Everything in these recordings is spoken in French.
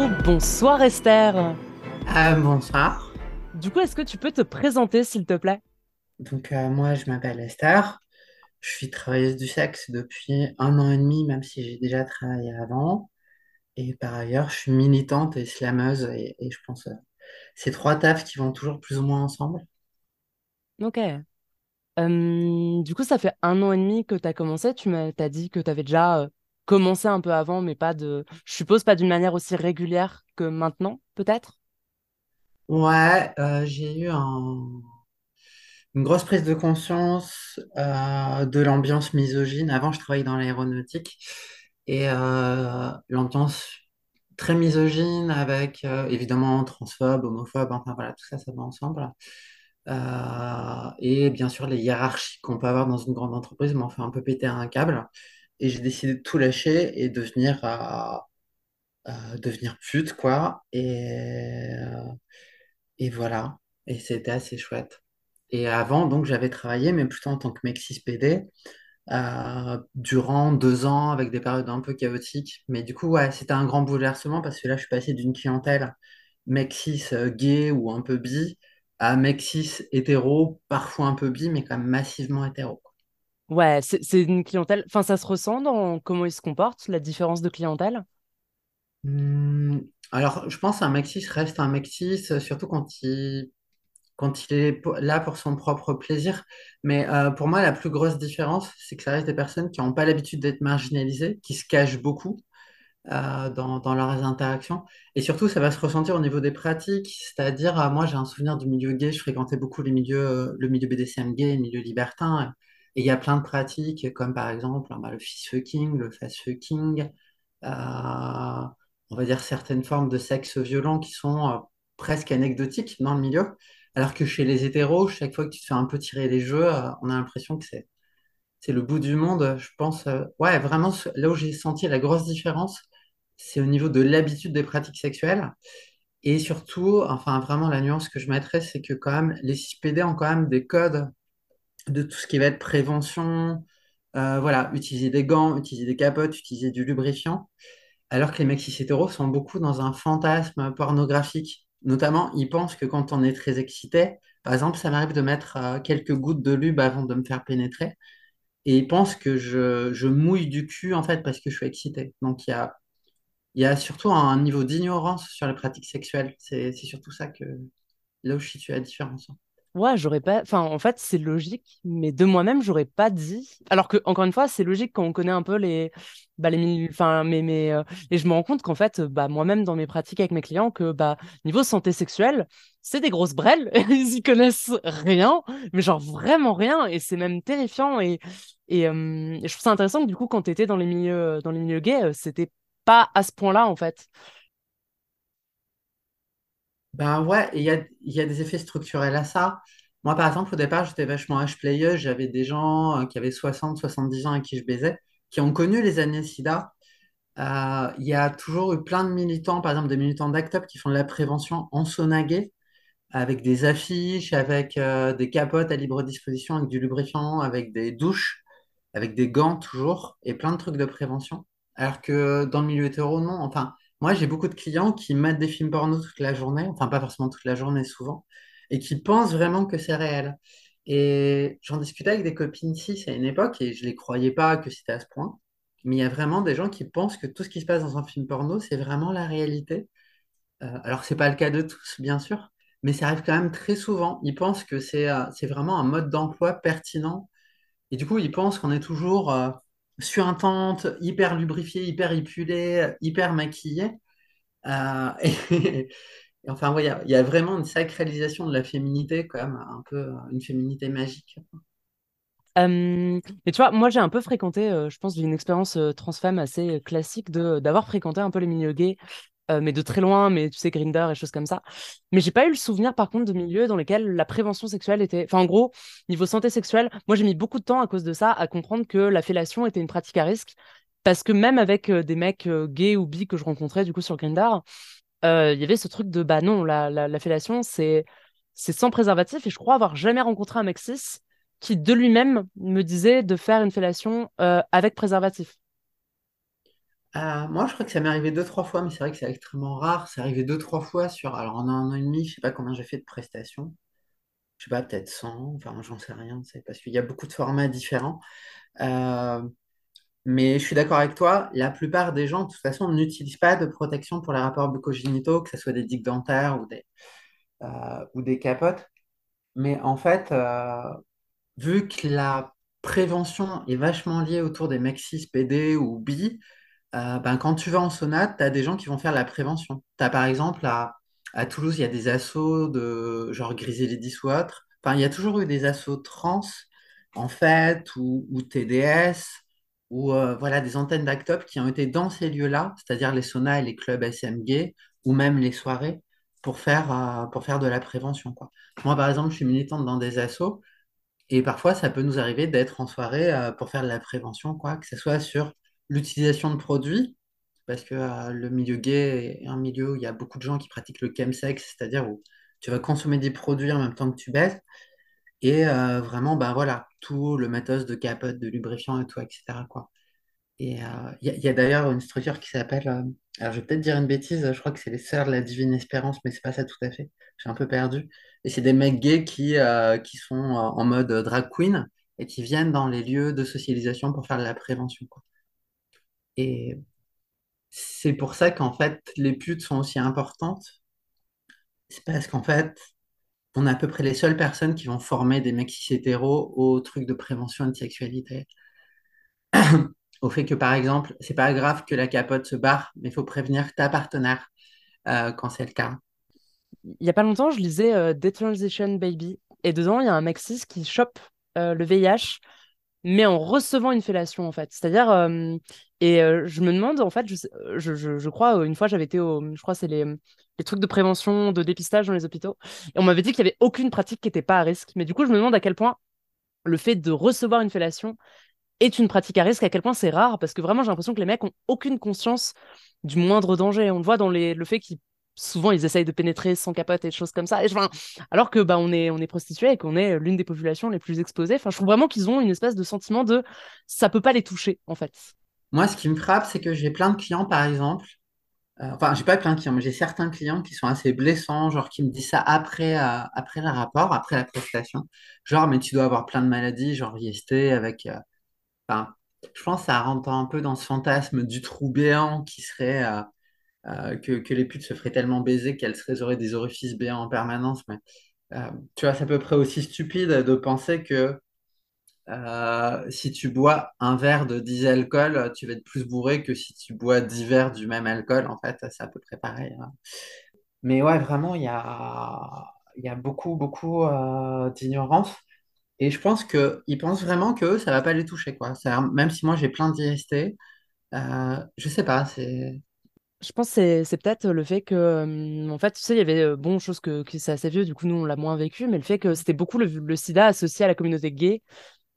Coup, bonsoir Esther. Euh, bonsoir. Du coup, est-ce que tu peux te présenter, s'il te plaît? Donc, euh, moi, je m'appelle Esther. Je suis travailleuse du sexe depuis un an et demi, même si j'ai déjà travaillé avant. Et par ailleurs, je suis militante et slameuse. Et, et je pense euh, ces trois tafs qui vont toujours plus ou moins ensemble. Ok. Euh, du coup, ça fait un an et demi que tu as commencé. Tu m'as, dit que tu avais déjà euh, commencé un peu avant, mais pas de, je suppose, pas d'une manière aussi régulière que maintenant, peut-être? Ouais, euh, j'ai eu un- une grosse prise de conscience euh, de l'ambiance misogyne. Avant, je travaillais dans l'aéronautique. Et euh, l'ambiance très misogyne avec évidemment transphobe, homophobe, enfin voilà, tout ça, ça va ensemble. Et bien sûr, les hiérarchies qu'on peut avoir dans une grande entreprise m'ont fait un peu péter un câble. Et j'ai décidé de tout lâcher et devenir, euh, euh, devenir pute, quoi. Et, euh, et voilà. Et c'était assez chouette. Et avant, donc, j'avais travaillé, mais plutôt en tant que mec euh, durant deux ans avec des périodes un peu chaotiques. Mais du coup, ouais, c'était un grand bouleversement parce que là, je suis passé d'une clientèle euh, gay ou un peu bi à mec cis hétéro, parfois un peu bi, mais quand même massivement hétéro. Ouais, c'est une clientèle. Enfin, ça se ressent dans comment ils se comportent, la différence de clientèle? Hmm, alors, je pense qu'un mec cis reste un mec cis, euh, surtout quand il, quand il est là pour son propre plaisir. Mais euh, pour moi, la plus grosse différence, c'est que ça reste des personnes qui n'ont pas l'habitude d'être marginalisées, qui se cachent beaucoup euh, dans, dans leurs interactions. Et surtout, ça va se ressentir au niveau des pratiques, c'est-à-dire, moi, j'ai un souvenir du milieu gay, je fréquentais beaucoup les milieux, le milieu BDSM gay, le milieu libertin, et il y a plein de pratiques, comme par exemple bah, le fist fucking, le fast fucking, euh, on va dire certaines formes de sexe violent qui sont euh, presque anecdotiques dans le milieu, alors que chez les hétéros, chaque fois que tu te fais un peu tirer les jeux, euh, on a l'impression que c'est c'est le bout du monde, je pense. ouais, vraiment, là où j'ai senti la grosse différence, c'est au niveau de l'habitude des pratiques sexuelles. Et surtout, enfin, vraiment, la nuance que je mettrais, c'est que quand même, les CPD ont quand même des codes de tout ce qui va être prévention. euh, voilà, utiliser des gants, utiliser des capotes, utiliser du lubrifiant. Alors que les mecs cis sont beaucoup dans un fantasme pornographique. Notamment, ils pensent que quand on est très excité, par exemple, ça m'arrive de mettre euh, quelques gouttes de lube avant de me faire pénétrer. Et ils pensent que je, mouille du cul, en fait, parce que je suis excité. Donc, il y a, surtout un niveau d'ignorance sur les pratiques sexuelles. C'est, surtout ça que, là où je situe la différence. Ouais, j'aurais pas. Enfin, en fait, c'est logique, mais de moi-même, j'aurais pas dit. Alors que, encore une fois, c'est logique quand on connaît un peu les. Bah, les Enfin, mais, mais, euh, Et je me rends compte qu'en fait, bah, moi-même, dans mes pratiques avec mes clients, que bah, niveau santé sexuelle, c'est des grosses brelles. Ils y connaissent rien, mais genre vraiment rien. Et c'est même terrifiant. Et, et, euh, je trouve ça intéressant que, du coup, quand tu étais dans les milieux, dans les milieux gays, euh, c'était pas à ce point-là, en fait. Ben ouais, il y a, y a des effets structurels à ça. Moi, par exemple, au départ, j'étais vachement H-playeuse. J'avais des gens euh, qui avaient soixante soixante-dix ans à qui je baisais, qui ont connu les années SIDA. Euh, Il y a toujours eu plein de militants, par exemple des militants d'ACT UP qui font de la prévention en gay. avec des affiches, avec euh, des capotes à libre disposition, avec du lubrifiant, avec des douches, avec des gants toujours, et plein de trucs de prévention. Alors que dans le milieu hétéro, non. Enfin, moi, j'ai beaucoup de clients qui mettent des films porno toute la journée, enfin pas forcément toute la journée souvent, et qui pensent vraiment que c'est réel. Et j'en discutais avec des copines cis à une époque, et je les croyais pas que c'était à ce point. Mais il y a vraiment des gens qui pensent que tout ce qui se passe dans un film porno, c'est vraiment la réalité. Euh, alors, c'est pas le cas de tous, bien sûr, mais ça arrive quand même très souvent. Ils pensent que c'est euh, vraiment un mode d'emploi pertinent. Et du coup, ils pensent qu'on est toujours euh, suintente, hyper lubrifié, hyper épilé, hyper maquillé. Euh, et, et enfin, il y, a vraiment une sacralisation de la féminité, quand même, un peu une féminité magique. Euh, mais tu vois, moi j'ai un peu fréquenté, euh, je pense, une expérience transfemme assez classique de d'avoir fréquenté un peu les milieux gays, euh, mais de très loin, mais tu sais, Grindr et choses comme ça. Mais j'ai pas eu le souvenir, par contre, de milieux dans lesquels la prévention sexuelle était. Enfin, en gros, niveau santé sexuelle, moi j'ai mis beaucoup de temps à cause de ça à comprendre que la fellation était une pratique à risque. Parce que même avec euh, des mecs euh, gays ou bi que je rencontrais du coup sur Grindr, euh, il y avait ce truc de bah non, la, la, la fellation c'est sans préservatif et je crois avoir jamais rencontré un mec cis qui de lui-même me disait de faire une fellation avec préservatif. Euh, moi, je crois que ça m'est arrivé deux, trois fois, mais c'est vrai que c'est extrêmement rare. C'est arrivé deux, trois fois sur. Alors, en un an et demi, je sais pas combien j'ai fait de prestations. Je sais pas, peut-être 100, enfin, j'en sais rien, parce qu'il y a beaucoup de formats différents. Euh, mais je suis d'accord avec toi, la plupart des gens, de toute façon, n'utilisent pas de protection pour les rapports bucco-génitaux, que ce soit des digues dentaires ou des, euh, ou des capotes. Mais en fait, euh, vu que la prévention est vachement liée autour des 6 PD ou bi, euh, ben, quand tu vas en sauna, tu as des gens qui vont faire la prévention. Tu as par exemple à, Toulouse, il y a des assos de genre Griselidis ou autre. Enfin, il y a toujours eu des assos trans, en fait, ou, TDS, ou euh, voilà, des antennes d'Actop qui ont été dans ces lieux-là, c'est-à-dire les saunas et les clubs SMG, ou même les soirées, pour faire, euh, pour faire de la prévention. Moi, par exemple, je suis militante dans des assos, et parfois, ça peut nous arriver d'être en soirée pour faire de la prévention, quoi, que ce soit sur l'utilisation de produits, parce que euh, le milieu gay est un milieu où il y a beaucoup de gens qui pratiquent le chemsex, c'est-à-dire où tu vas consommer des produits en même temps que tu baises, et euh, vraiment, ben voilà, tout le matos de capote, de lubrifiant et tout, etc., quoi. Et euh, il y a, d'ailleurs une structure qui s'appelle, alors je vais peut-être dire une bêtise, je crois que c'est les Sœurs de la Divine Espérance, mais c'est pas ça tout à fait. J'ai un peu perdu. Et c'est des mecs gays qui, qui sont en mode drag queen et qui viennent dans les lieux de socialisation pour faire de la prévention, quoi. Et c'est pour ça qu'en fait, les putes sont aussi importantes. C'est parce qu'en fait, on est à peu près les seules personnes qui vont former des mecs cis hétéros au truc de prévention de sexualité. Au fait que, par exemple, c'est pas grave que la capote se barre, mais il faut prévenir ta partenaire euh, quand c'est le cas. Il y a pas longtemps, je lisais euh, Detransition Baby, et dedans, il y a un mec cis qui chope euh, le VIH, mais en recevant une fellation, en fait. C'est-à-dire, euh, et euh, je me demande, en fait, je, sais- je, je, crois, euh, une fois, j'avais été au, je crois, c'est les, les trucs de prévention, de dépistage dans les hôpitaux, et on m'avait dit qu'il y avait aucune pratique qui n'était pas à risque. Mais du coup, je me demande à quel point le fait de recevoir une fellation est une pratique à risque, à quel point c'est rare, parce que vraiment, j'ai l'impression que les mecs ont aucune conscience du moindre danger. On le voit dans les, le fait qu'ils souvent ils essayent de pénétrer sans capote et des choses comme ça. Et, alors que bah on est on est prostitué et qu'on est l'une des populations les plus exposées. Enfin, je trouve vraiment qu'ils ont une espèce de sentiment de ça peut pas les toucher en fait. Moi, ce qui me frappe, c'est que j'ai plein de clients, par exemple. euh, enfin, j'ai pas plein de clients, mais j'ai certains clients qui sont assez blessants, genre qui me disent ça après, euh, après le rapport, après la prestation. Genre, mais tu dois avoir plein de maladies, genre IST, avec. euh, Enfin, je pense que ça rentre un peu dans ce fantasme du trou béant qui serait. Euh, que, que les putes se feraient tellement baiser qu'elles seraient, auraient des orifices béants en permanence. Mais euh, tu vois, c'est à peu près aussi stupide de penser que euh, si tu bois un verre de 10 alcool, tu vas être plus bourré que si tu bois 10 verres du même alcool. En fait, c'est à peu près pareil. hein. Mais ouais, vraiment, il y a, y a beaucoup, beaucoup d'ignorance. Et je pense qu'ils pensent vraiment que ça va pas les toucher, quoi. Même si moi j'ai plein d'IST, euh, je sais pas. Je pense que c'est peut-être le fait que euh, en fait tu sais il y avait euh, bon chose que, que c'est assez vieux du coup nous on l'a moins vécu mais le fait que c'était beaucoup le, le sida associé à la communauté gay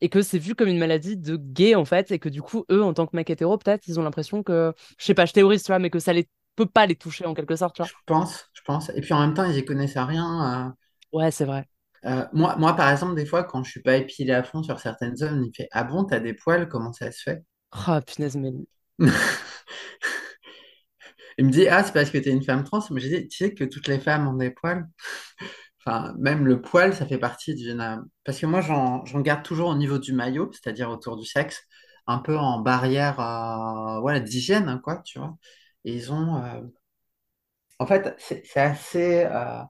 et que c'est vu comme une maladie de gay en fait et que du coup eux en tant que mecs hétéros peut-être ils ont l'impression que je sais pas je théorise tu vois mais que ça les peut pas les toucher en quelque sorte tu vois. Je pense, je pense. Et puis en même temps, ils y connaissent rien. Ouais, c'est vrai. euh, euh, moi, moi, par exemple, des fois, quand je suis pas épilé à fond sur certaines zones, il fait Ah bon, t'as des poils, comment ça se fait? Oh punaise mais Il me dit Ah, c'est parce que t'es une femme trans. Mais j'ai dit Tu sais que toutes les femmes ont des poils? Enfin, même le poil, ça fait partie d'une. Parce que moi, j'en garde toujours au niveau du maillot, c'est-à-dire autour du sexe, un peu en barrière euh, voilà, d'hygiène, hein, quoi, tu vois. Et ils ont. euh, En fait, c'est assez. euh,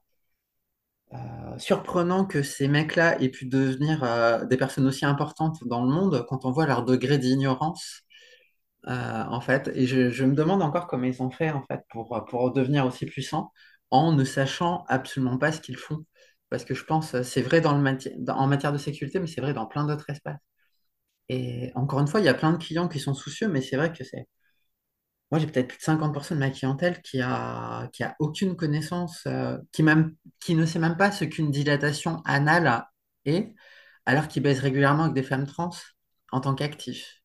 surprenant que ces mecs-là aient pu devenir des personnes aussi importantes dans le monde quand on voit leur degré d'ignorance, euh, en fait. Et je, me demande encore comment ils ont fait, en fait, pour, pour devenir aussi puissants en ne sachant absolument pas ce qu'ils font. Parce que je pense, c'est vrai dans le en matière de sécurité, mais c'est vrai dans plein d'autres espaces. Et encore une fois, il y a plein de clients qui sont soucieux, mais c'est vrai que c'est moi, j'ai peut-être plus de 50% de ma clientèle qui a, qui a aucune connaissance, euh, qui, même, qui ne sait même pas ce qu'une dilatation anale est, alors qu'ils baisent régulièrement avec des femmes trans en tant qu'actifs.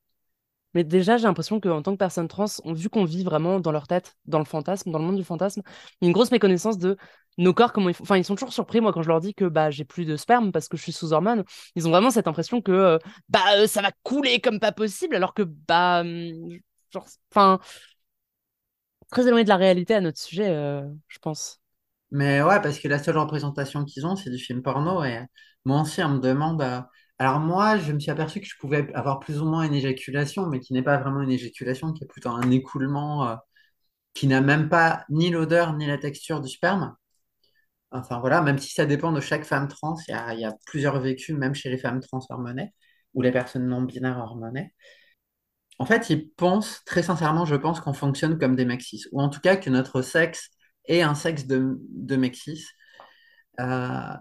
Mais déjà, j'ai l'impression qu'en tant que personne trans, vu qu'on vit vraiment dans leur tête, dans le fantasme, dans le monde du fantasme, il y a une grosse méconnaissance de nos corps, comment ils font. Enfin, ils sont toujours surpris, moi, quand je leur dis que bah, j'ai plus de sperme parce que je suis sous hormones. Ils ont vraiment cette impression que euh, bah, euh, ça va couler comme pas possible, alors que bah, hum, Genre, enfin, très éloigné de la réalité à notre sujet, euh, je pense. Mais ouais, parce que la seule représentation qu'ils ont, c'est du film porno. Et moi aussi, on me demande. Alors moi, je me suis aperçu que je pouvais avoir plus ou moins une éjaculation, mais qui n'est pas vraiment une éjaculation, qui est plutôt un écoulement, euh, qui n'a même pas ni l'odeur ni la texture du sperme. Enfin voilà, même si ça dépend de chaque femme trans, il y a, plusieurs vécus, même chez les femmes trans hormonées ou les personnes non binaires hormonées. En fait, ils pensent, très sincèrement, je pense qu'on fonctionne comme des mecs cis, ou en tout cas que notre sexe est un sexe de, de mec cis. Euh,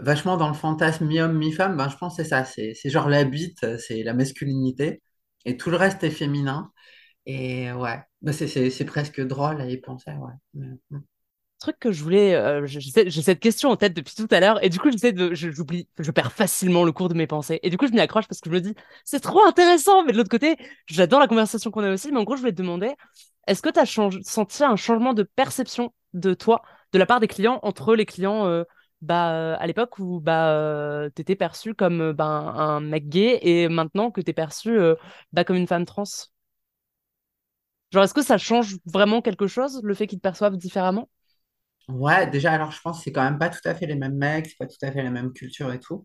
vachement dans le fantasme mi-homme, mi-femme, ben, je pense que c'est ça, c'est genre la bite, c'est la masculinité, et tout le reste est féminin. Et ouais, Ben, c'est presque drôle à y penser, ouais. Mais, mm. truc que je voulais, euh, je- j'ai cette question en tête depuis tout à l'heure, et du coup, j'essaie de, je- j'oublie, je perds facilement le cours de mes pensées. Et du coup, je m'y accroche parce que je me dis, c'est trop intéressant, mais de l'autre côté, j'adore la conversation qu'on a aussi. Mais en gros, je voulais te demander, est-ce que tu as senti un changement de perception de toi, de la part des clients, entre les clients euh, bah, à l'époque où bah, tu perçu comme bah, un mec gay et maintenant que tu perçu bah, comme une femme trans? Genre, est-ce que ça change vraiment quelque chose, le fait qu'ils te perçoivent différemment? Ouais, déjà, alors je pense que c'est quand même pas tout à fait les mêmes mecs, c'est pas tout à fait la même culture et tout.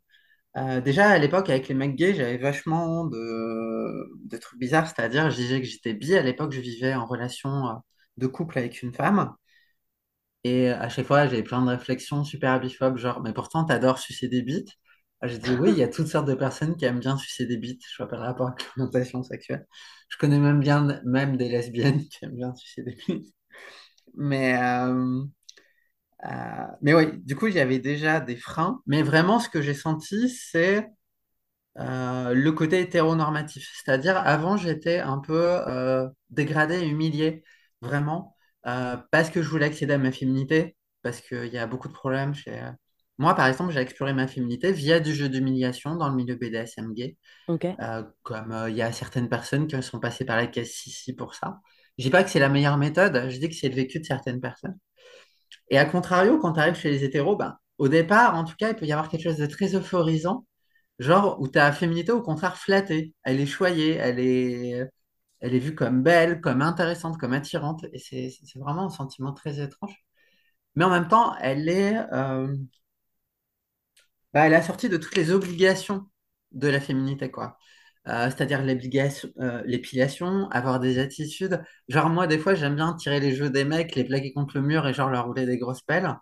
Déjà, à l'époque, avec les mecs gays, j'avais vachement de, de trucs bizarres, c'est-à-dire, je disais que j'étais bi. À l'époque, je vivais en relation de couple avec une femme. Et à chaque fois, j'avais plein de réflexions super biphobes, genre, mais pourtant, t'adores sucer des bites? Ah, Je dis, oui, il y a toutes sortes de personnes qui aiment bien sucer des bites. Je vois pas le rapport avec l'orientation sexuelle. Je connais même bien même des lesbiennes qui aiment bien sucer des bites. Mais, euh, euh, mais oui, du coup, j'avais déjà des freins. Mais vraiment, ce que j'ai senti, c'est euh, le côté hétéronormatif. C'est-à-dire, avant, j'étais un peu euh, dégradé et humilié, vraiment, euh, parce que je voulais accéder à ma féminité, parce qu'il y a beaucoup de problèmes chez... euh, Moi, par exemple, j'ai exploré ma féminité via du jeu d'humiliation dans le milieu BDSM gay, euh, comme il y a certaines personnes qui sont passées par la case Sissi pour ça. Je dis pas que c'est la meilleure méthode, je dis que c'est le vécu de certaines personnes. Et à contrario, quand tu arrives chez les hétéros, ben, au départ, en tout cas, il peut y avoir quelque chose de très euphorisant, genre où ta féminité, au contraire, flattée. Elle est choyée, elle est, elle est vue comme belle, comme intéressante, comme attirante. Et c'est vraiment un sentiment très étrange. Mais en même temps, elle est, euh, bah, elle est assortie de toutes les obligations de la féminité, quoi. Euh, c'est-à-dire euh, l'épilation, avoir des attitudes. Genre, moi, des fois, j'aime bien tirer les jeux des mecs, les plaquer contre le mur et genre leur rouler des grosses pelles.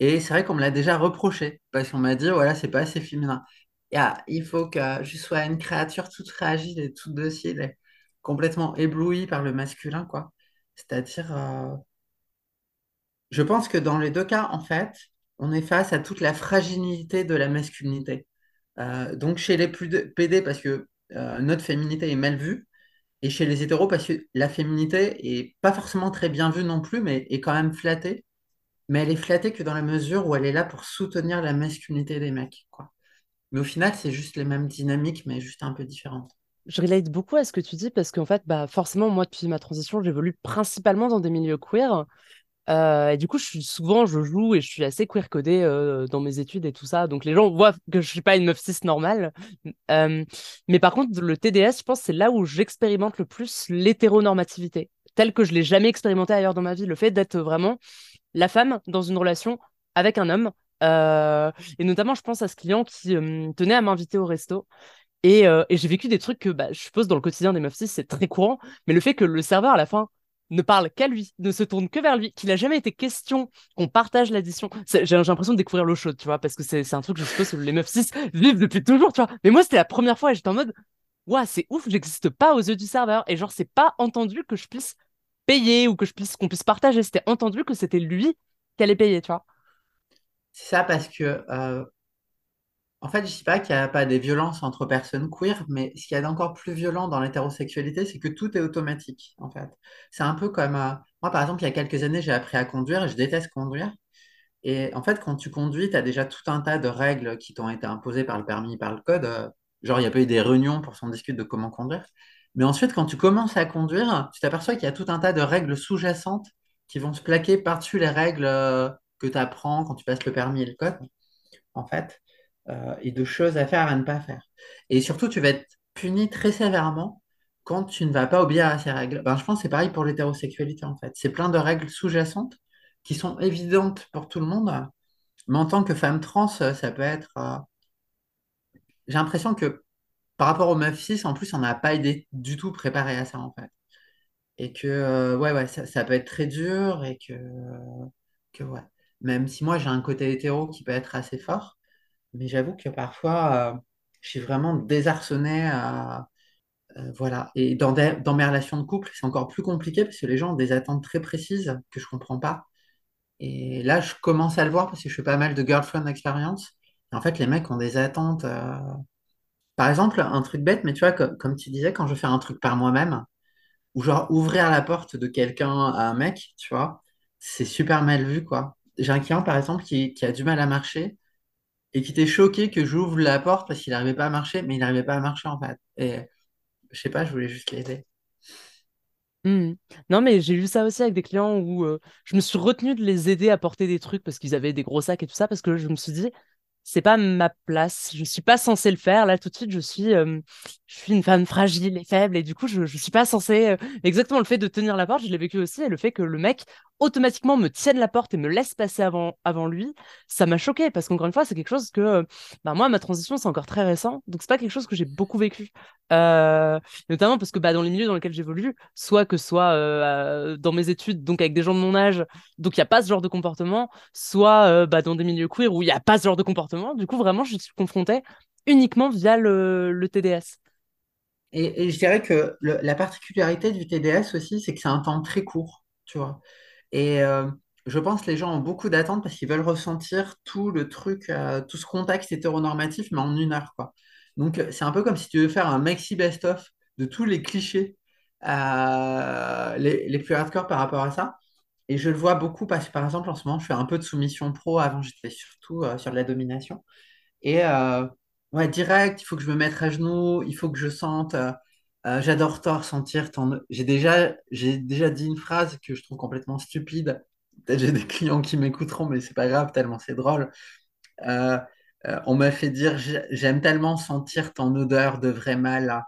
Et c'est vrai qu'on me l'a déjà reproché, parce qu'on m'a dit, voilà, c'est pas assez féminin. Et, ah, il faut que je sois une créature toute fragile et toute docile, complètement éblouie par le masculin, quoi. C'est-à-dire, euh, je pense que dans les deux cas, en fait, on est face à toute la fragilité de la masculinité. Euh, donc chez les plus PD, parce que euh, notre féminité est mal vue, et chez les hétéros, parce que la féminité est pas forcément très bien vue non plus, mais est quand même flattée. Mais elle est flattée que dans la mesure où elle est là pour soutenir la masculinité des mecs, quoi. Mais au final, c'est juste les mêmes dynamiques, mais juste un peu différentes. Je relate beaucoup à ce que tu dis parce qu'en fait, bah, forcément, moi, depuis ma transition, j'évolue principalement dans des milieux queer. Euh, et du coup, je suis souvent, je joue et je suis assez queer codée euh, dans mes études et tout ça. Donc les gens voient que je suis pas une meuf cis normale. Euh, mais par contre, le TDS, je pense, c'est là où j'expérimente le plus l'hétéronormativité, telle que je l'ai jamais expérimenté ailleurs dans ma vie. Le fait d'être vraiment la femme dans une relation avec un homme. Et notamment, je pense à ce client qui tenait à m'inviter au resto. Et, euh, et j'ai vécu des trucs que bah, je suppose dans le quotidien des meufs cis, c'est très courant. Mais le fait que le serveur, à la fin, ne parle qu'à lui, ne se tourne que vers lui, qu'il a jamais été question qu'on partage l'addition. J'ai l'impression de découvrir l'eau chaude, tu vois, parce que c'est un truc que je suppose que les meufs cis vivent depuis toujours, tu vois. Mais moi, c'était la première fois et j'étais en mode, Ouah, c'est ouf, j'existe pas aux yeux du serveur. Et genre, c'est pas entendu que je puisse payer ou que qu'on puisse partager. C'était entendu que c'était lui qui allait payer, tu vois. C'est ça parce que, euh, en fait, je dis pas qu'il n'y a pas des violences entre personnes queer, mais ce qu'il y a d'encore plus violent dans l'hétérosexualité, c'est que tout est automatique, en fait. C'est un peu comme, euh, moi, par exemple, il y a quelques années, j'ai appris à conduire je déteste conduire. Et en fait, quand tu conduis, tu as déjà tout un tas de règles qui t'ont été imposées par le permis, par le code. Euh, Genre, il n'y a pas eu des réunions pour s'en discuter de comment conduire. Mais ensuite, quand tu commences à conduire, tu t'aperçois qu'il y a tout un tas de règles sous-jacentes qui vont se plaquer par-dessus les règles euh, que tu apprends quand tu passes le permis et le code, en fait, euh, et de choses à faire et à ne pas faire. Et surtout, tu vas être puni très sévèrement quand tu ne vas pas obéir à ces règles, ben, je pense que c'est pareil pour l'hétérosexualité en fait. C'est plein de règles sous-jacentes qui sont évidentes pour tout le monde, mais en tant que femme trans, ça peut être. euh, J'ai l'impression que par rapport aux meufs cis, en plus, on n'a pas été du tout préparé à ça en fait. Et que euh, ouais, ouais, ça, ça peut être très dur et que, que ouais. Même si moi j'ai un côté hétéro qui peut être assez fort, mais j'avoue que parfois euh, je suis vraiment désarçonné à Euh, voilà. Et dans, mes relations de couple, c'est encore plus compliqué parce que les gens ont des attentes très précises que je comprends pas. Et là, je commence à le voir parce que je fais pas mal de girlfriend experience. Et en fait, les mecs ont des attentes. euh, Par exemple, un truc bête, mais tu vois, comme, tu disais, quand je fais un truc par moi-même, ou genre ouvrir la porte de quelqu'un à un mec, tu vois, c'est super mal vu, quoi. J'ai un client, par exemple, qui a du mal à marcher et qui était choqué que j'ouvre la porte parce qu'il n'arrivait pas à marcher, mais il n'arrivait pas à marcher, en fait. Et je sais pas, je voulais juste l'aider. Hmm. Non, mais j'ai eu ça aussi avec des clients où euh, je me suis retenue de les aider à porter des trucs parce qu'ils avaient des gros sacs et tout ça, parce que je me suis dit, c'est pas ma place, je suis pas censée le faire. Là, tout de suite, je suis, euh, je suis une femme fragile et faible, et du coup, je, je suis pas censée. euh, Exactement, le fait de tenir la porte, je l'ai vécu aussi, et le fait que le mec automatiquement me tienne la porte et me laisse passer avant, avant lui, ça m'a choqué parce qu'encore une fois, c'est quelque chose que, euh, bah, moi, ma transition, c'est encore très récent, donc c'est pas quelque chose que j'ai beaucoup vécu. Euh, notamment parce que bah, dans les milieux dans lesquels j'évolue, soit que soit dans mes études, donc avec des gens de mon âge, donc il n'y a pas ce genre de comportement, soit bah, dans des milieux queer où il n'y a pas ce genre de comportement. Du coup, vraiment, je suis confrontée uniquement via le TDS. Et, je dirais que la particularité du TDS aussi, c'est que c'est un temps très court, tu vois. Et euh, je pense que les gens ont beaucoup d'attentes parce qu'ils veulent ressentir tout le truc, euh, tout ce contexte hétéronormatif, mais en une heure, quoi. Donc, euh, c'est un peu comme si tu veux faire un maxi best-of de tous les clichés les, les plus hardcore par rapport à ça. Et je le vois beaucoup parce que, par exemple, en ce moment, je fais un peu de soumission pro. Avant, j'étais surtout sur de la domination. Et ouais, direct, il faut que je me mette à genoux, il faut que je sente. euh, euh, j'adore toi ressentir ton. J'ai déjà, j'ai déjà dit une phrase que je trouve complètement stupide. Peut-être j'ai des clients qui m'écouteront, mais c'est pas grave, tellement c'est drôle. Euh, euh, on m'a fait dire J'ai- j'aime tellement sentir ton odeur de vrai mal.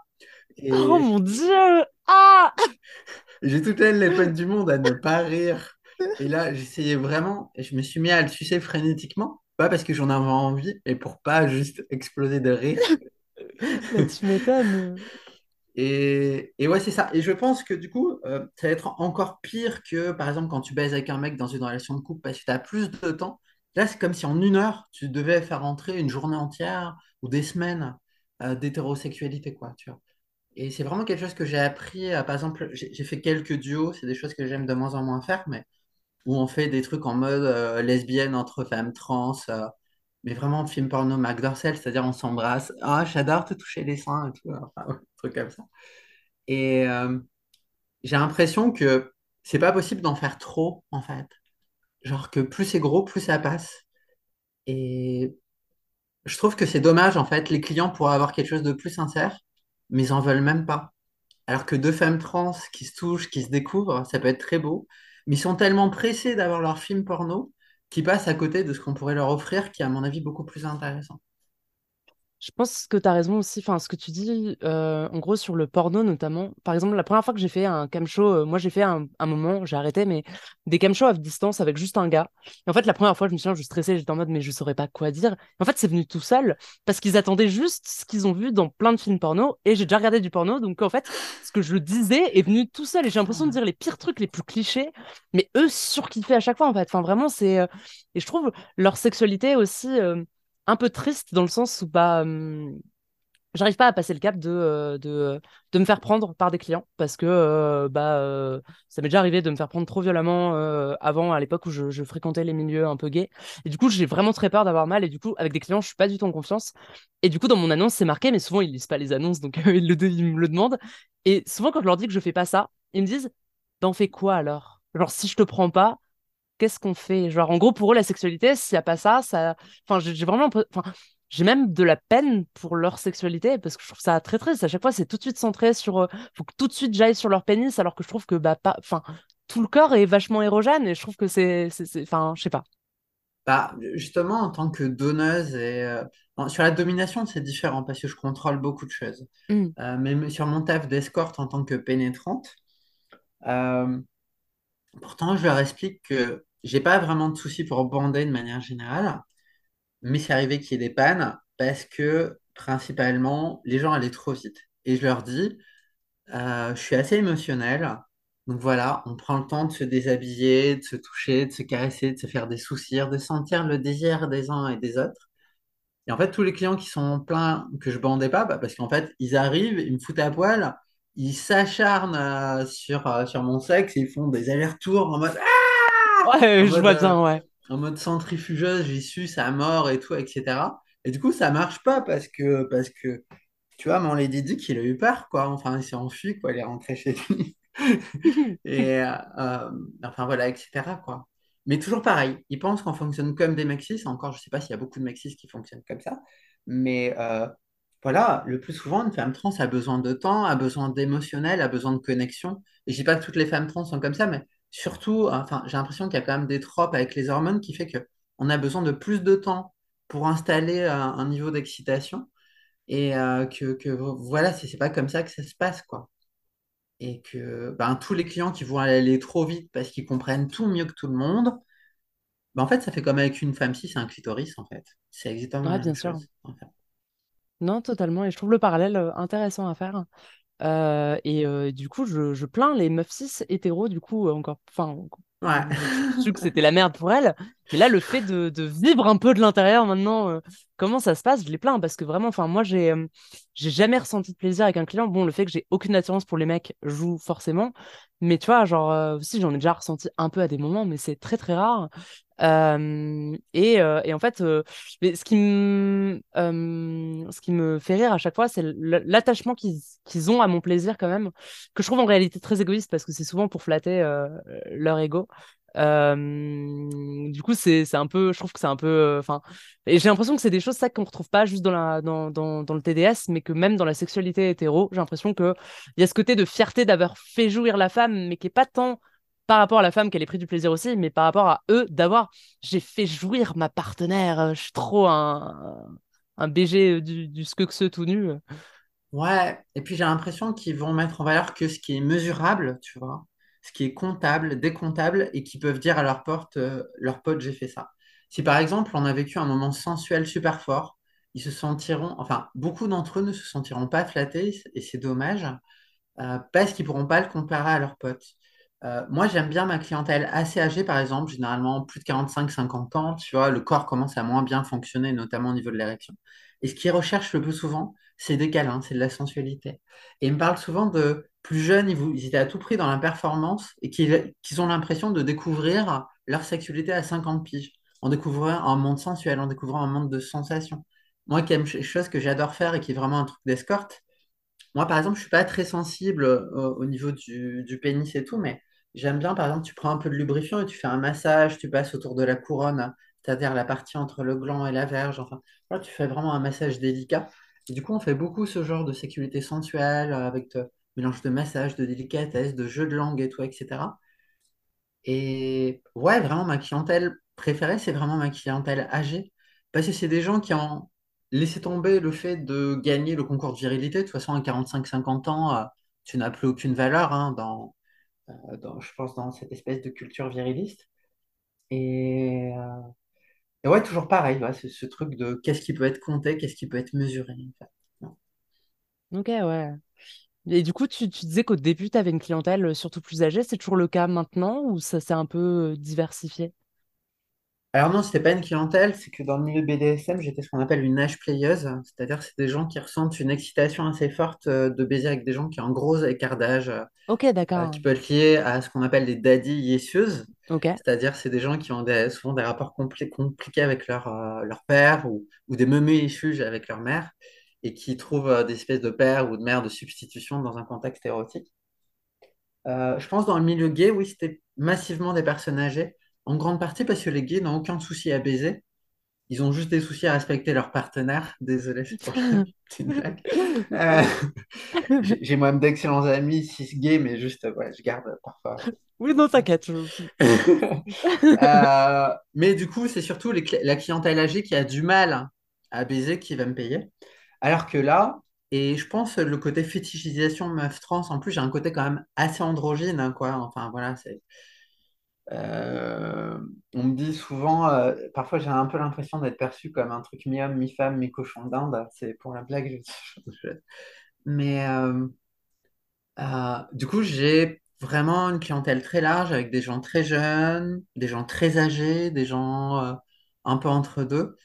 Oh mon Dieu! Ah! j'ai toute la les peines du monde à ne pas rire. Et là, j'essayais vraiment, et je me suis mis à le sucer frénétiquement, pas parce que j'en avais envie, et pour pas juste exploser de rire. Bah, tu m'étonnes. Et, et ouais, c'est ça. Et je pense que du coup, euh, ça va être encore pire que, par exemple, quand tu baises avec un mec dans une relation de couple parce que tu as plus de temps. Là, c'est comme si en une heure, tu devais faire rentrer une journée entière ou des semaines euh, d'hétérosexualité, quoi, tu vois. Et c'est vraiment quelque chose que j'ai appris. euh, par exemple, j'ai j'ai fait quelques duos, c'est des choses que j'aime de moins en moins faire, mais où on fait des trucs en mode euh, lesbienne entre femmes trans, euh, mais vraiment film porno Mac Dorcel, c'est-à-dire on s'embrasse. Ah, j'adore te toucher les seins et tout, ouais, trucs comme ça. Et euh, j'ai l'impression que c'est pas possible d'en faire trop, en fait. Genre que plus c'est gros, plus ça passe. Et je trouve que c'est dommage, en fait. Les clients pourraient avoir quelque chose de plus sincère, mais ils en veulent même pas. Alors que deux femmes trans qui se touchent, qui se découvrent, ça peut être très beau. Mais ils sont tellement pressés d'avoir leur film porno qu'ils passent à côté de ce qu'on pourrait leur offrir, qui est à mon avis beaucoup plus intéressant. Je pense que tu as raison aussi, enfin, ce que tu dis, euh, en gros, sur le porno notamment. Par exemple, la première fois que j'ai fait un cam show, euh, moi j'ai fait un, un moment, j'ai arrêté, mais des cam shows à distance avec juste un gars. Et en fait, la première fois, je me souviens, je stressais, j'étais en mode, mais je saurais pas quoi dire. Et en fait, c'est venu tout seul, parce qu'ils attendaient juste ce qu'ils ont vu dans plein de films porno, et j'ai déjà regardé du porno, donc en fait, ce que je disais est venu tout seul, et j'ai l'impression de dire les pires trucs, les plus clichés, mais eux surkiffaient à chaque fois, en fait. Enfin, vraiment, c'est. euh, Et je trouve leur sexualité aussi. euh, un peu triste dans le sens où bah j'arrive pas à passer le cap de, euh, de, de me faire prendre par des clients parce que euh, bah euh, ça m'est déjà arrivé de me faire prendre trop violemment avant à l'époque où je, fréquentais les milieux un peu gays. Et du coup j'ai vraiment très peur d'avoir mal et du coup avec des clients je suis pas du tout en confiance. Et du coup dans mon annonce c'est marqué mais souvent ils lisent pas les annonces donc ils, le, ils me le demandent. Et souvent quand je leur dis que je fais pas ça ils me disent t'en fais quoi alors? Genre si je te prends pas qu'est-ce qu'on fait? Genre, en gros, pour eux, la sexualité, s'il n'y a pas ça, ça. Enfin, j'ai vraiment. Enfin, j'ai même de la peine pour leur sexualité parce que je trouve ça très triste. À chaque fois, c'est tout de suite centré sur. euh, Faut que tout de suite j'aille sur leur pénis, alors que je trouve que, bah, pas. Enfin, tout le corps est vachement érogène et je trouve que c'est. Enfin, je sais pas. Bah, justement, en tant que donneuse et euh, bon, sur la domination, c'est différent parce que je contrôle beaucoup de choses. Hmm. Euh, mais sur mon taf d'escorte en tant que pénétrante, euh, pourtant, je leur explique que j'ai pas vraiment de soucis pour bander de manière générale, mais c'est arrivé qu'il y ait des pannes parce que principalement, les gens allaient trop vite. Et je leur dis, euh, je suis assez émotionnel. Donc voilà, on prend le temps de se déshabiller, de se toucher, de se caresser, de se faire des sourcils, de sentir le désir des uns et des autres. Et en fait, tous les clients qui sont pleins, que je bandais pas, bah, parce qu'en fait, ils arrivent, ils me foutent à poil, ils s'acharnent euh, sur, euh, sur mon sexe, ils font des allers-retours en mode, Ouais, en je mode, vois euh, bien, ouais. en mode centrifugeuse, j'y suce à mort et tout, etc. Et du coup, ça marche pas parce que, parce que tu vois, mon Lady Dick, il a eu peur, quoi. Enfin, il s'est enfui, quoi. Il est rentré chez lui. Et euh, euh, enfin, voilà, etc., quoi. Mais toujours pareil, ils pensent qu'on fonctionne comme des Maxis. Encore, je sais pas s'il y a beaucoup de Maxis qui fonctionnent comme ça. Mais euh, voilà, le plus souvent, une femme trans a besoin de temps, a besoin d'émotionnel, a besoin de connexion. Et je dis pas que toutes les femmes trans sont comme ça, mais surtout, enfin, j'ai l'impression qu'il y a quand même des tropes avec les hormones qui fait que on a besoin de plus de temps pour installer un, un niveau d'excitation. Et euh, que, que voilà, c'est pas comme ça que ça se passe, quoi. Et que ben, tous les clients qui vont aller trop vite parce qu'ils comprennent tout mieux que tout le monde, ben, en fait, ça fait comme avec une femme cis, c'est un clitoris, en fait. C'est exactement Ouais, la même bien sûr. chose. en fait. Non, totalement. Et je trouve le parallèle euh, intéressant à faire. Et du coup, je, je plains les meufs cis hétéros, du coup, encore. Enfin, Ouais. su que c'était la merde pour elles. Mais là, le fait de, de vivre un peu de l'intérieur maintenant, euh, comment ça se passe, je les plains parce que vraiment, enfin, moi, j'ai euh, jamais ressenti de plaisir avec un client. Bon, le fait que j'ai aucune attirance pour les mecs joue forcément. Mais tu vois, genre, euh, si j'en ai déjà ressenti un peu à des moments, mais c'est très, très rare. Euh, et, euh, et en fait, ce qui me, ce qui me fait rire à chaque fois, c'est l'attachement qu'ils qu'ils ont à mon plaisir quand même, que je trouve en réalité très égoïste parce que c'est souvent pour flatter leur ego. Euh, du coup, c'est un peu, je trouve que c'est un peu, euh, enfin, j'ai l'impression que c'est des choses ça qu'on retrouve pas juste dans la dans, dans, dans le TDS, mais que même dans la sexualité hétéro, j'ai l'impression que il y a ce côté de fierté d'avoir fait jouir la femme, mais qui est pas tant par rapport à la femme qu'elle ait pris du plaisir aussi, mais par rapport à eux d'avoir j'ai fait jouir ma partenaire, je suis trop un un BG du, du ce tout nu. Ouais. Et puis j'ai l'impression qu'ils vont mettre en valeur que ce qui est mesurable, tu vois, ce qui est comptable, décomptable, et qu'ils peuvent dire à leur porte, euh, leur pote, j'ai fait ça. Si par exemple on a vécu un moment sensuel super fort, ils se sentiront, enfin, beaucoup d'entre eux ne se sentiront pas flattés, et c'est dommage. euh, parce qu'ils pourront pas le comparer à leurs potes. Euh, moi, j'aime bien ma clientèle assez âgée, par exemple, généralement plus de 45-50 ans, tu vois, le corps commence à moins bien fonctionner, notamment au niveau de l'érection. Et ce qu'ils recherchent le plus souvent, c'est des câlins, c'est de la sensualité. Et ils me parlent souvent de plus jeunes, ils, étaient à tout prix dans la performance et qu'ils qu'ils ont l'impression de découvrir leur sexualité à 50 piges, en découvrant un monde sensuel, en découvrant un monde de sensations. Moi, qui aime ch- chose que j'adore faire et qui est vraiment un truc d'escorte, moi, par exemple, je suis pas très sensible au, au niveau du pénis et tout, mais j'aime bien, par exemple, tu prends un peu de lubrifiant et tu fais un massage, tu passes autour de la couronne, c'est-à-dire la partie entre le gland et la verge. Enfin, tu fais vraiment un massage délicat. Et du coup, on fait beaucoup ce genre de sécurité sensuelle euh, avec de, mélange de massage, de délicatesse, de jeu de langue et tout, etc. Et ouais, vraiment, ma clientèle préférée, c'est vraiment ma clientèle âgée. Parce que c'est des gens qui ont laissé tomber le fait de gagner le concours de virilité. De toute façon, à 45-50 ans, euh, tu n'as plus aucune valeur hein, dans, dans, je pense, dans cette espèce de culture viriliste. Et, euh, ouais, toujours pareil, ce truc de qu'est-ce qui peut être compté, qu'est-ce qui peut être mesuré. Ok, ouais. Et du coup, tu, tu disais qu'au début, tu avais une clientèle euh, surtout plus âgée. C'est toujours le cas maintenant ou ça s'est un peu euh, diversifié? Alors non, c'était pas une clientèle, c'est que dans le milieu BDSM, j'étais ce qu'on appelle une âge playeuse, c'est-à-dire c'est des gens qui ressentent une excitation assez forte euh, de baiser avec des gens qui ont un gros écart d'âge, euh, Ok, euh, d'accord. qui peut être lié à ce qu'on appelle des daddy yesieuses, Ok. c'est-à-dire c'est des gens qui ont des- souvent des rapports compli- compliqués avec leur, euh, leur père ou, ou des meumeux issues avec leur mère et qui trouvent euh, des espèces de père ou de mère de substitution dans un contexte érotique. Euh, je pense dans le milieu gay, oui, c'était massivement des personnes âgées, en grande partie parce que les gays n'ont aucun souci à baiser. Ils ont juste des soucis à respecter leur partenaire. Désolé, c'est pour blague. Euh, j'ai moi-même d'excellents amis cis gays, mais juste, ouais, je garde parfois. Oui, non, t'inquiète. Euh, mais du coup, c'est surtout les la clientèle âgée qui a du mal à baiser qui va me payer. Alors que là, et je pense le côté fétichisation meuf trans, en plus, j'ai un côté quand même assez androgyne, hein, quoi. Enfin, voilà, c'est. Euh, on me dit souvent, euh, parfois j'ai un peu l'impression d'être perçu comme un truc mi-homme, mi-femme, mi-cochon d'Inde. C'est pour la blague. je- Mais euh, du coup, j'ai vraiment une clientèle très large avec des gens très jeunes, des gens très âgés, des gens un peu entre deux.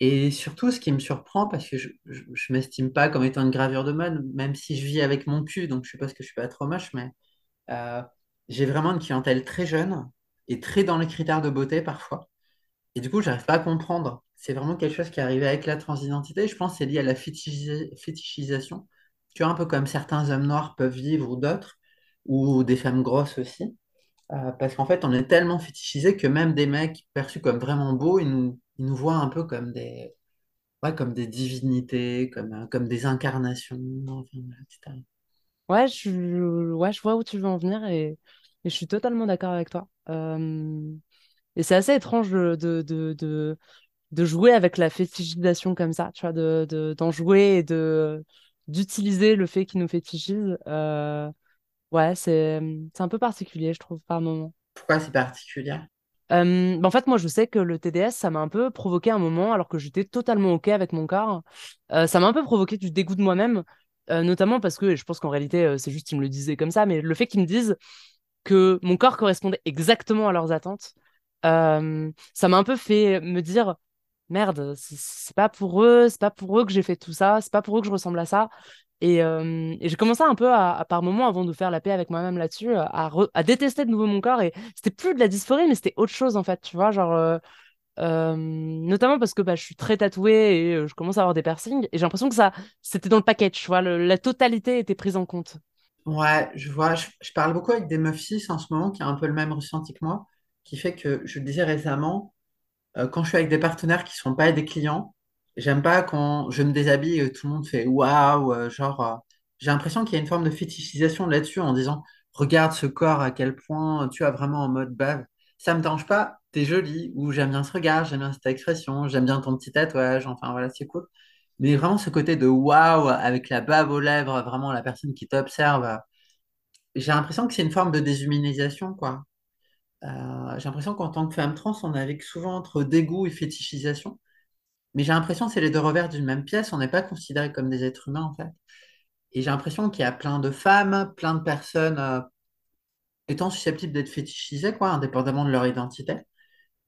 Et surtout, ce qui me surprend, parce que je ne m'estime pas comme étant une gravure de mode, même si je vis avec mon cul, donc je suppose que je suis pas trop moche, mais j'ai vraiment une clientèle très jeune et très dans les critères de beauté parfois. Et du coup, j'arrive pas à comprendre. C'est vraiment quelque chose qui est arrivé avec la transidentité. Je pense que c'est lié à la fétichisa- fétichisation. Tu vois, un peu comme certains hommes noirs peuvent vivre ou d'autres, ou des femmes grosses aussi. Euh, parce qu'en fait, on est tellement fétichisés que même des mecs perçus comme vraiment beaux, ils nous, nous voient un peu comme des, ouais, comme des divinités, comme, euh, comme des incarnations, etc. Ouais, je, ouais, je vois où tu veux en venir et, et je suis totalement d'accord avec toi. Euh, et c'est assez étrange de, de, de, de, jouer avec la fétichisation comme ça, tu vois, de, de, d'en jouer et de, d'utiliser le fait qu'il nous fétichise. Euh, ouais, c'est, c'est un peu particulier, je trouve, par moment. Pourquoi c'est particulier? Euh, bah, en fait, moi, je sais que le TDS, ça m'a un peu provoqué un moment, alors que j'étais totalement OK avec mon corps. Euh, ça m'a un peu provoqué du dégoût de moi-même, euh, notamment parce que, et je pense qu'en réalité, euh, c'est juste qu'ils me le disaient comme ça, mais le fait qu'ils me disent que mon corps correspondait exactement à leurs attentes, euh, ça m'a un peu fait me dire, merde, c'est pas pour eux, c'est pas pour eux que j'ai fait tout ça, c'est pas pour eux que je ressemble à ça. Et, j'ai commencé un peu à, par moments, avant de faire la paix avec moi-même là-dessus, à, à détester de nouveau mon corps. Et c'était plus de la dysphorie, mais c'était autre chose en fait, tu vois, genre. Notamment parce que bah, je suis très tatouée et je commence à avoir des piercings et j'ai l'impression que ça c'était dans le package tu la totalité était prise en compte Ouais, je vois, je, parle beaucoup avec des meufs cis en ce moment qui ont un peu le même ressenti que moi, qui fait que, je disais récemment, quand je suis avec des partenaires qui sont pas des clients, j'aime pas quand je me déshabille et tout le monde fait waouh, genre, j'ai l'impression qu'il y a une forme de fétichisation là-dessus en disant, regarde ce corps, à quel point tu as vraiment en mode bave. Ça me dérange pas, t'es jolie, ou j'aime bien ce regard, j'aime bien cette expression, j'aime bien ton petit tatouage, enfin voilà, c'est cool. Mais vraiment ce côté de waouh, avec la bave aux lèvres, vraiment la personne qui t'observe, j'ai l'impression que c'est une forme de déshumanisation, quoi. Euh, j'ai l'impression qu'en tant que femme trans, on navigue souvent entre dégoût et fétichisation. Mais j'ai l'impression que c'est les deux revers d'une même pièce. On n'est pas considérés comme des êtres humains, en fait. Et j'ai l'impression qu'il y a plein de femmes, plein de personnes euh, étant susceptibles d'être fétichisées, quoi, indépendamment de leur identité,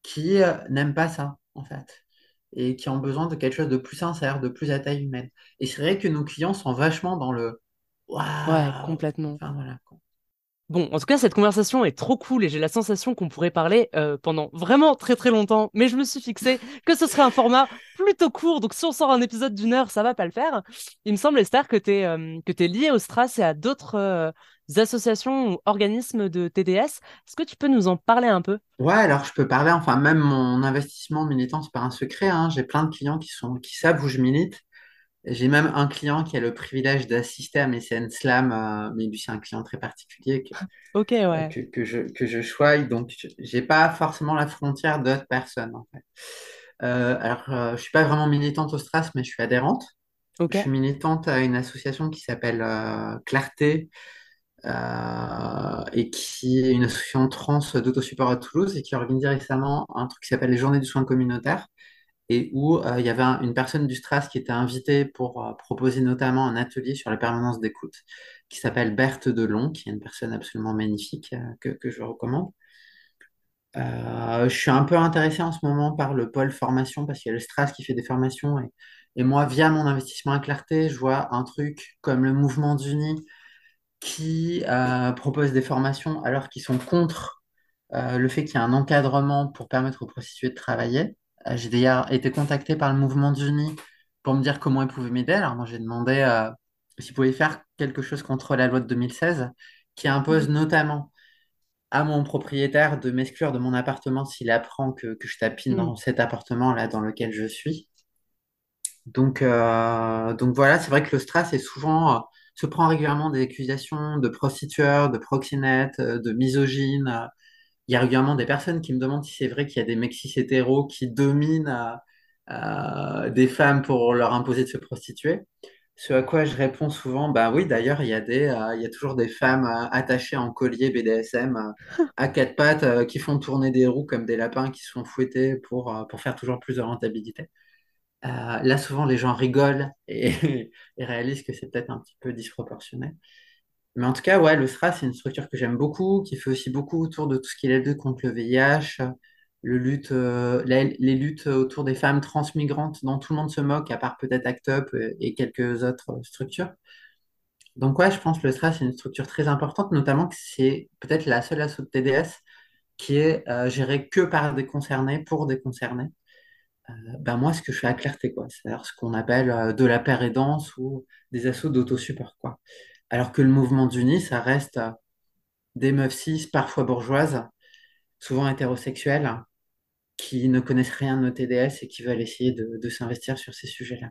qui euh, n'aiment pas ça, en fait. Et qui ont besoin de quelque chose de plus sincère, de plus à taille humaine. Et c'est vrai que nos clients sont vachement dans le ouais waouh. complètement Enfin, voilà, quoi. Bon, en tout cas, cette conversation est trop cool et j'ai la sensation qu'on pourrait parler euh, pendant vraiment très très longtemps. Mais je me suis fixé que ce serait un format plutôt court. Donc, si on sort un épisode d'une heure, ça va pas le faire. Il me semble, Esther, que tu es, euh, liée au STRAS et à d'autres euh, associations ou organismes de TDS. Est-ce que tu peux nous en parler un peu? Ouais, alors je peux parler, enfin, même mon investissement militant, c'est pas un secret, hein. J'ai plein de clients qui sont, qui savent où je milite. J'ai même un client qui a le privilège d'assister à mes scènes slam, euh, mais lui, c'est un client très particulier que, euh, ouais. que, que je, que je choisis, donc je- j'ai pas forcément la frontière d'autres personnes, en fait. Euh, alors, euh, je suis pas vraiment militante au Stras, mais je suis adhérente. Je suis militante à une association qui s'appelle Clarté, et qui est une association trans d'autosupport à Toulouse et qui a organisé récemment un truc qui s'appelle les Journées du soin communautaire et où euh, il y avait un- une personne du STRAS qui était invitée pour euh, proposer notamment un atelier sur la permanence d'écoute qui s'appelle Berthe Delon, qui est une personne absolument magnifique euh, que, je recommande. Je suis un peu intéressé en ce moment par le pôle formation parce qu'il y a le STRAS qui fait des formations et, moi, via mon investissement à Clarté, je vois un truc comme le Mouvement d'Unis qui proposent des formations alors qu'ils sont contre le fait qu'il y ait un encadrement pour permettre aux prostituées de travailler. Euh, j'ai d'ailleurs été contacté par le Mouvement d'Unis pour me dire comment ils pouvaient m'aider. Alors moi, j'ai demandé euh, s'ils pouvaient faire quelque chose contre la loi de 2016 qui impose notamment à mon propriétaire de m'exclure de mon appartement s'il apprend que, que je tapine Mm. dans cet appartement-là dans lequel je suis. Donc, euh, donc voilà, c'est vrai que le Stras est souvent, euh, se prend régulièrement des accusations de prostitueurs, de proxénètes, de misogynes. Il y a régulièrement des personnes qui me demandent si c'est vrai qu'il y a des mecs hétéros qui dominent euh, euh, des femmes pour leur imposer de se prostituer. Ce à quoi je réponds souvent, bah oui, d'ailleurs, il y a euh, y a toujours des femmes attachées en collier BDSM à quatre pattes qui font tourner des roues comme des lapins qui se font fouetter pour, pour faire toujours plus de rentabilité. Là, souvent, les gens rigolent et réalisent que c'est peut-être un petit peu disproportionné. Mais en tout cas, ouais, le SRA, c'est une structure que j'aime beaucoup, qui fait aussi beaucoup autour de tout ce qui est la contre le VIH, le lutte, euh, les luttes autour des femmes transmigrantes dont tout le monde se moque, à part peut-être ACT UP et quelques autres structures. Donc ouais, je pense que le SRA, c'est une structure très importante, notamment que c'est peut-être la seule asso de TDS qui est euh, gérée que par des concernés, pour des concernés. Euh, ben moi, ce que je fais à Clarté, c'est-à-dire ce qu'on appelle de la paire aidance ou des assos d'autosupport. Alors que le mouvement d'Uni, ça reste des meufs cis, parfois bourgeoises, souvent hétérosexuelles, qui ne connaissent rien de TDS et qui veulent essayer de, s'investir sur ces sujets-là.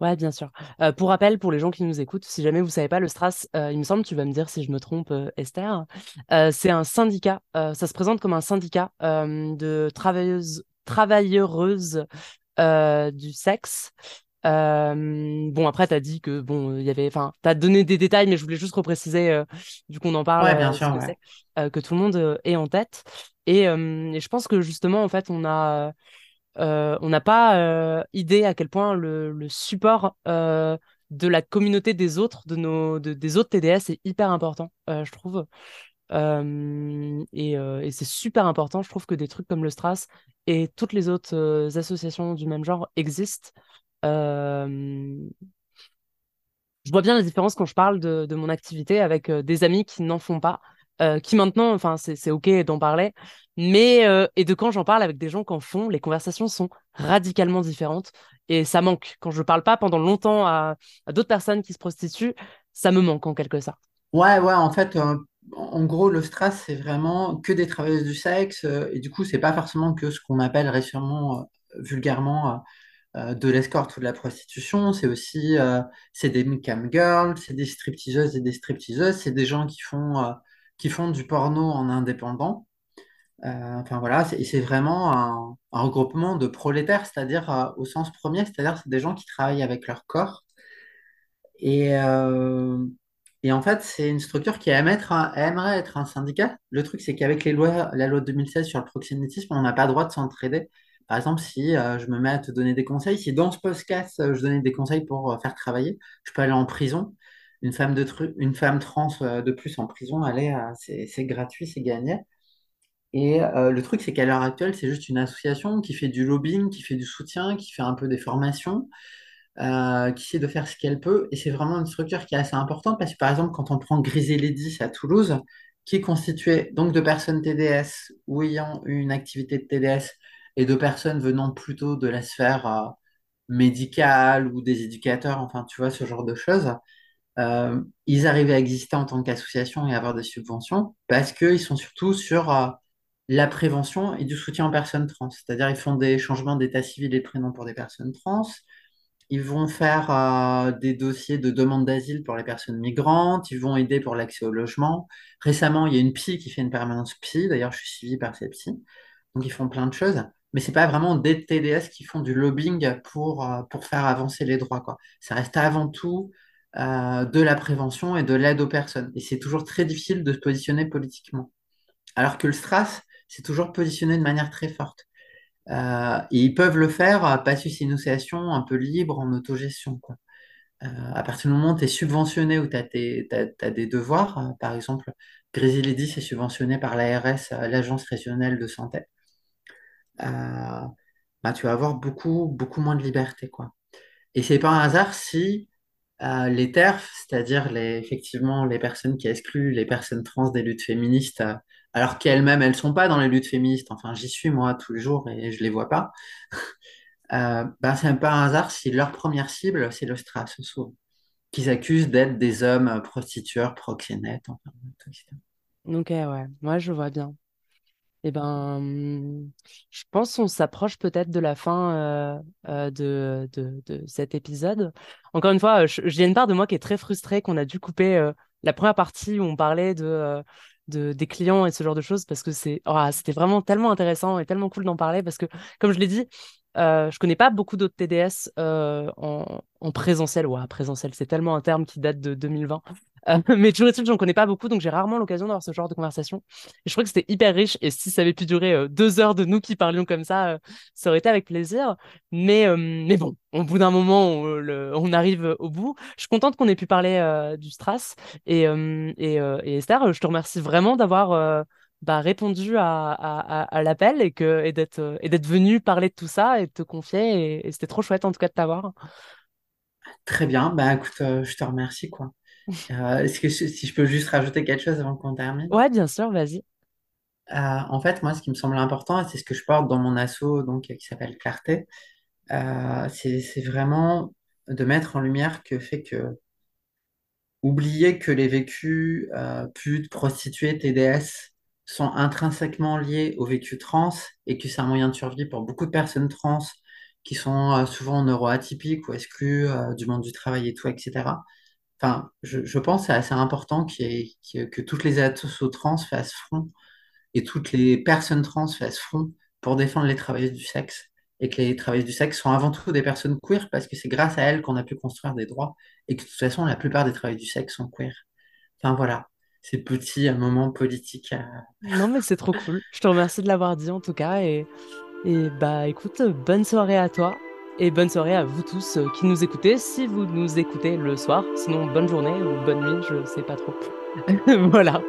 Ouais, bien sûr. Euh, pour rappel, pour les gens qui nous écoutent, si jamais vous savez pas, le Stras, euh, il me semble, tu vas me dire si je me trompe, euh, Esther, c'est un syndicat. ça se présente comme un syndicat de travailleuses, travailleuses du sexe. Euh, bon, après, tu as dit que, bon, il y avait, enfin, tu as donné des détails, mais je voulais juste repréciser, euh, vu qu'on en parle, Ouais, bien euh, ce sûr, que ouais. c'est, euh, que tout le monde euh, ait en tête. Et, euh, et je pense que justement, en fait, on a, euh, on n'a pas euh, idée à quel point le, le support euh, de la communauté des autres, de nos, de- des autres TDS est hyper important, euh, je trouve. Euh, et euh, et c'est super important, je trouve, que des trucs comme le Stras et toutes les autres euh, associations du même genre existent. Euh, je vois bien la différence quand je parle de, mon activité avec euh, des amis qui n'en font pas, euh, qui maintenant, enfin, c'est, OK d'en parler, mais et de quand j'en parle avec des gens qui en font, les conversations sont radicalement différentes et ça manque. Quand je parle pas pendant longtemps à, d'autres personnes qui se prostituent, ça me manque en quelque sorte. Ouais, ouais, en fait, en gros, le Stras, c'est vraiment que des travailleuses du sexe, et du coup, c'est pas forcément que ce qu'on appelle récemment, euh, vulgairement, de l'escorte ou de la prostitution, c'est aussi euh, c'est des cam girls, c'est des stripteaseuses et des stripteaseuses, c'est des gens qui font, euh, qui font du porno en indépendant. Euh, enfin voilà, c'est- vraiment un, un regroupement de prolétaires, c'est-à-dire euh, au sens premier, c'est-à-dire c'est des gens qui travaillent avec leur corps. Et, euh, et en fait, c'est une structure qui aimerait être un, aimerait être un syndicat. Le truc, c'est qu'avec les lois, la loi de 2016 sur le proxénétisme, on n'a pas le droit de s'entraider. Par exemple, si euh, je me mets à te donner des conseils, si dans ce podcast, euh, je donnais des conseils pour euh, faire travailler, je peux aller en prison. Une femme, trans de plus en prison, c'est gratuit, c'est gagné. Et le truc, c'est qu'à l'heure actuelle, c'est juste une association qui fait du lobbying, qui fait du soutien, qui fait un peu des formations qui essaie de faire ce qu'elle peut. Et c'est vraiment une structure qui est assez importante parce que, par exemple, quand on prend Grisé Lédis à Toulouse, qui est constitué donc de personnes TDS ou ayant une activité de TDS et de personnes venant plutôt de la sphère euh, médicale ou des éducateurs, enfin, tu vois, ce genre de choses. Euh, ils arrivaient à exister en tant qu'association et avoir des subventions parce qu'ils sont surtout sur euh, la prévention et du soutien aux personnes trans. C'est-à-dire ils font des changements d'état civil et de prénom pour des personnes trans, ils vont faire des dossiers de demande d'asile pour les personnes migrantes. Ils vont aider pour l'accès au logement. Récemment, il y a une psy qui fait une permanence psy. D'ailleurs, je suis suivi par cette psy. Donc, ils font plein de choses. Mais c'est pas vraiment des TDS qui font du lobbying pour, euh, pour faire avancer les droits, quoi. Ça reste avant tout euh, de la prévention et de l'aide aux personnes. Et c'est toujours très difficile de se positionner politiquement. Alors que le STRAS, c'est toujours positionné de manière très forte. Euh, et ils peuvent le faire à passus initiation un peu libre en autogestion, quoi. À partir du moment où tu es subventionné ou tu as, des devoirs, par exemple, Grésy Lady, c'est subventionné par l'ARS, l'Agence régionale de santé, bah, tu vas avoir beaucoup, beaucoup moins de liberté, quoi. Et c'est pas un hasard si euh, les TERF, c'est-à-dire les, effectivement les personnes qui excluent les personnes trans des luttes féministes, euh, alors qu'elles-mêmes, elles sont pas dans les luttes féministes, enfin j'y suis moi tous les jours et je les vois pas, euh, ben, c'est pas un hasard si leur première cible, c'est le Stras, souvent, qu'ils d'être des hommes euh, prostitueurs, proxénètes, enfin, tout. Ok, ouais, moi je vois bien. Eh ben, hum, je pense qu'on s'approche peut-être de la fin euh, euh, de, cet épisode. Encore une fois, je- j'ai une part de moi qui est très frustrée qu'on a dû couper euh, la première partie où on parlait de, de, des clients et ce genre de choses parce que c'était vraiment tellement intéressant et tellement cool d'en parler parce que, comme je l'ai dit, euh, je connais pas beaucoup d'autres TDS en, en présentiel. Ouais, présentiel, c'est tellement un terme qui date de 2020. Euh, mais toujours est-il j'en connais pas beaucoup, donc j'ai rarement l'occasion d'avoir ce genre de conversation. Je trouvais que c'était hyper riche. Et si ça avait pu durer euh, deux heures de nous qui parlions comme ça, euh, ça aurait été avec plaisir. Mais, mais bon, au bout d'un moment, on, arrive au bout. Je suis contente qu'on ait pu parler du Stras. Et, Esther, je te remercie vraiment d'avoir bah, répondu à, l'appel et, d'être euh, et d'être venu parler de tout ça et de te confier. Et, c'était trop chouette en tout cas de t'avoir. Très bien, bah écoute, je te remercie quoi. Euh, est-ce que je- si je peux juste rajouter quelque chose avant qu'on termine? Ouais, bien sûr, vas-y. Euh, en fait, moi, ce qui me semble important, et c'est ce que je porte dans mon asso, donc qui s'appelle Clarté, euh, c'est c'est vraiment de mettre en lumière que fait que oublier que les vécus euh, putes, prostituées, TDS sont intrinsèquement liés au vécu trans et que c'est un moyen de survie pour beaucoup de personnes trans qui sont euh, souvent neuroatypiques ou exclues euh, du monde du travail et tout, etc. Enfin, je, pense que c'est assez important ait- que, toutes les assos trans fassent front et toutes les personnes trans fassent front pour défendre les travailleuses du sexe et que les travailleuses du sexe sont avant tout des personnes queer parce que c'est grâce à elles qu'on a pu construire des droits et que de toute façon la plupart des travailleuses du sexe sont queer. Enfin voilà, ces petits euh, euh, Non, mais c'est trop cool. Je te remercie de l'avoir dit en tout cas. Et, et bah écoute, bonne soirée à toi et bonne soirée à vous tous euh, qui nous écoutez, si vous nous écoutez le soir. Sinon, bonne journée ou bonne nuit, je sais pas trop. Voilà.